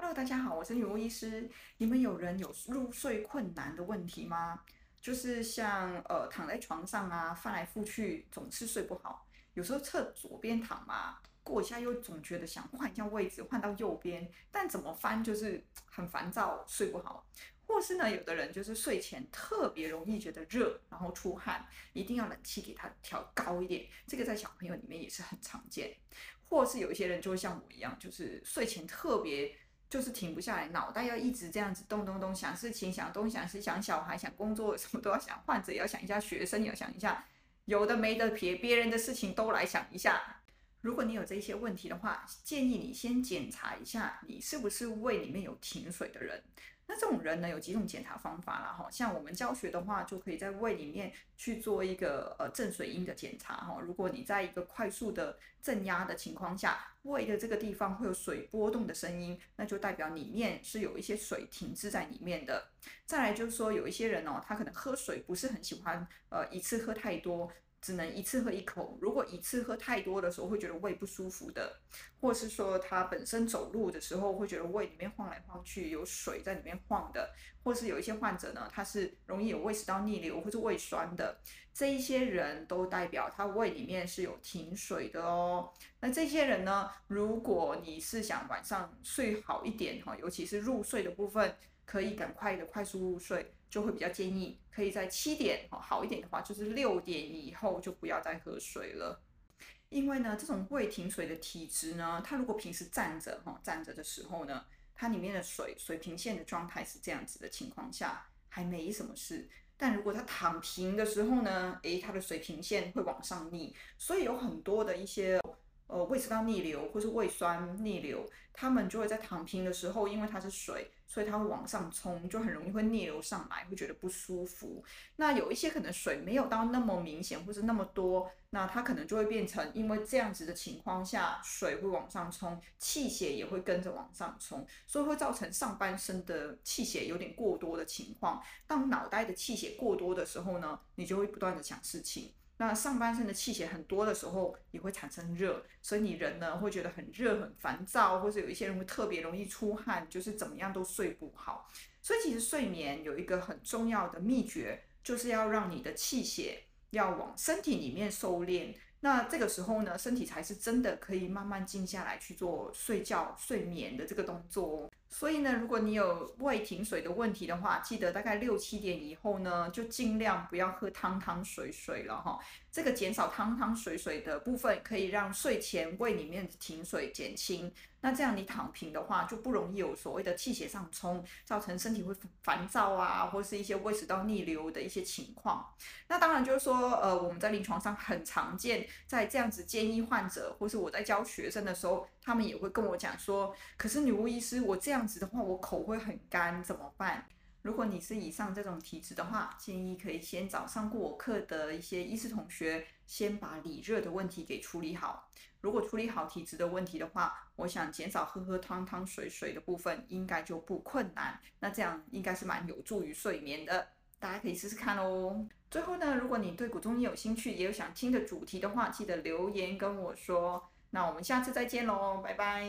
Hello，大家好，我是女巫医师。你们有人有入睡困难的问题吗？就是像呃躺在床上啊，翻来覆去总是睡不好。有时候侧左边躺嘛，过一下又总觉得想换一下位置，换到右边，但怎么翻就是很烦躁，睡不好。或是呢，有的人就是睡前特别容易觉得热，然后出汗，一定要冷气给他调高一点。这个在小朋友里面也是很常见。或是有一些人就会像我一样，就是睡前特别。就是停不下来，脑袋要一直这样子动动动，想事情，想东想西，想小孩，想工作，什么都要想。患者也要想一下，学生也要想一下，有的没的，别别人的事情都来想一下。如果你有这些问题的话，建议你先检查一下，你是不是胃里面有停水的人。那这种人呢，有几种检查方法啦，哈，像我们教学的话，就可以在胃里面去做一个呃正水音的检查，哈。如果你在一个快速的正压的情况下，胃的这个地方会有水波动的声音，那就代表里面是有一些水停滞在里面的。再来就是说，有一些人哦，他可能喝水不是很喜欢，呃，一次喝太多。只能一次喝一口，如果一次喝太多的时候会觉得胃不舒服的，或是说他本身走路的时候会觉得胃里面晃来晃去，有水在里面晃的，或是有一些患者呢，他是容易有胃食道逆流或是胃酸的，这一些人都代表他胃里面是有停水的哦。那这些人呢，如果你是想晚上睡好一点哈，尤其是入睡的部分，可以赶快的快速入睡。就会比较建议，可以在七点哦，好一点的话就是六点以后就不要再喝水了，因为呢，这种胃停水的体质呢，它如果平时站着哈，站着的时候呢，它里面的水水平线的状态是这样子的情况下，还没什么事，但如果它躺平的时候呢，诶，它的水平线会往上逆，所以有很多的一些。呃，胃食道逆流或是胃酸逆流，他们就会在躺平的时候，因为它是水，所以它会往上冲，就很容易会逆流上来，会觉得不舒服。那有一些可能水没有到那么明显或是那么多，那它可能就会变成，因为这样子的情况下，水会往上冲，气血也会跟着往上冲，所以会造成上半身的气血有点过多的情况。当脑袋的气血过多的时候呢，你就会不断的想事情。那上半身的气血很多的时候，也会产生热，所以你人呢会觉得很热、很烦躁，或者有一些人会特别容易出汗，就是怎么样都睡不好。所以其实睡眠有一个很重要的秘诀，就是要让你的气血要往身体里面收敛。那这个时候呢，身体才是真的可以慢慢静下来去做睡觉、睡眠的这个动作哦。所以呢，如果你有胃停水的问题的话，记得大概六七点以后呢，就尽量不要喝汤汤水水了哈。这个减少汤汤水水的部分，可以让睡前胃里面的停水减轻。那这样你躺平的话，就不容易有所谓的气血上冲，造成身体会烦躁啊，或是一些胃食道逆流的一些情况。那当然就是说，呃，我们在临床上很常见，在这样子建议患者，或是我在教学生的时候，他们也会跟我讲说，可是女巫医师，我这样子的话，我口会很干，怎么办？如果你是以上这种体质的话，建议可以先找上过我课的一些医师同学，先把里热的问题给处理好。如果处理好体质的问题的话，我想减少喝喝汤汤水水的部分，应该就不困难。那这样应该是蛮有助于睡眠的，大家可以试试看哦。最后呢，如果你对古中医有兴趣，也有想听的主题的话，记得留言跟我说。那我们下次再见喽，拜拜。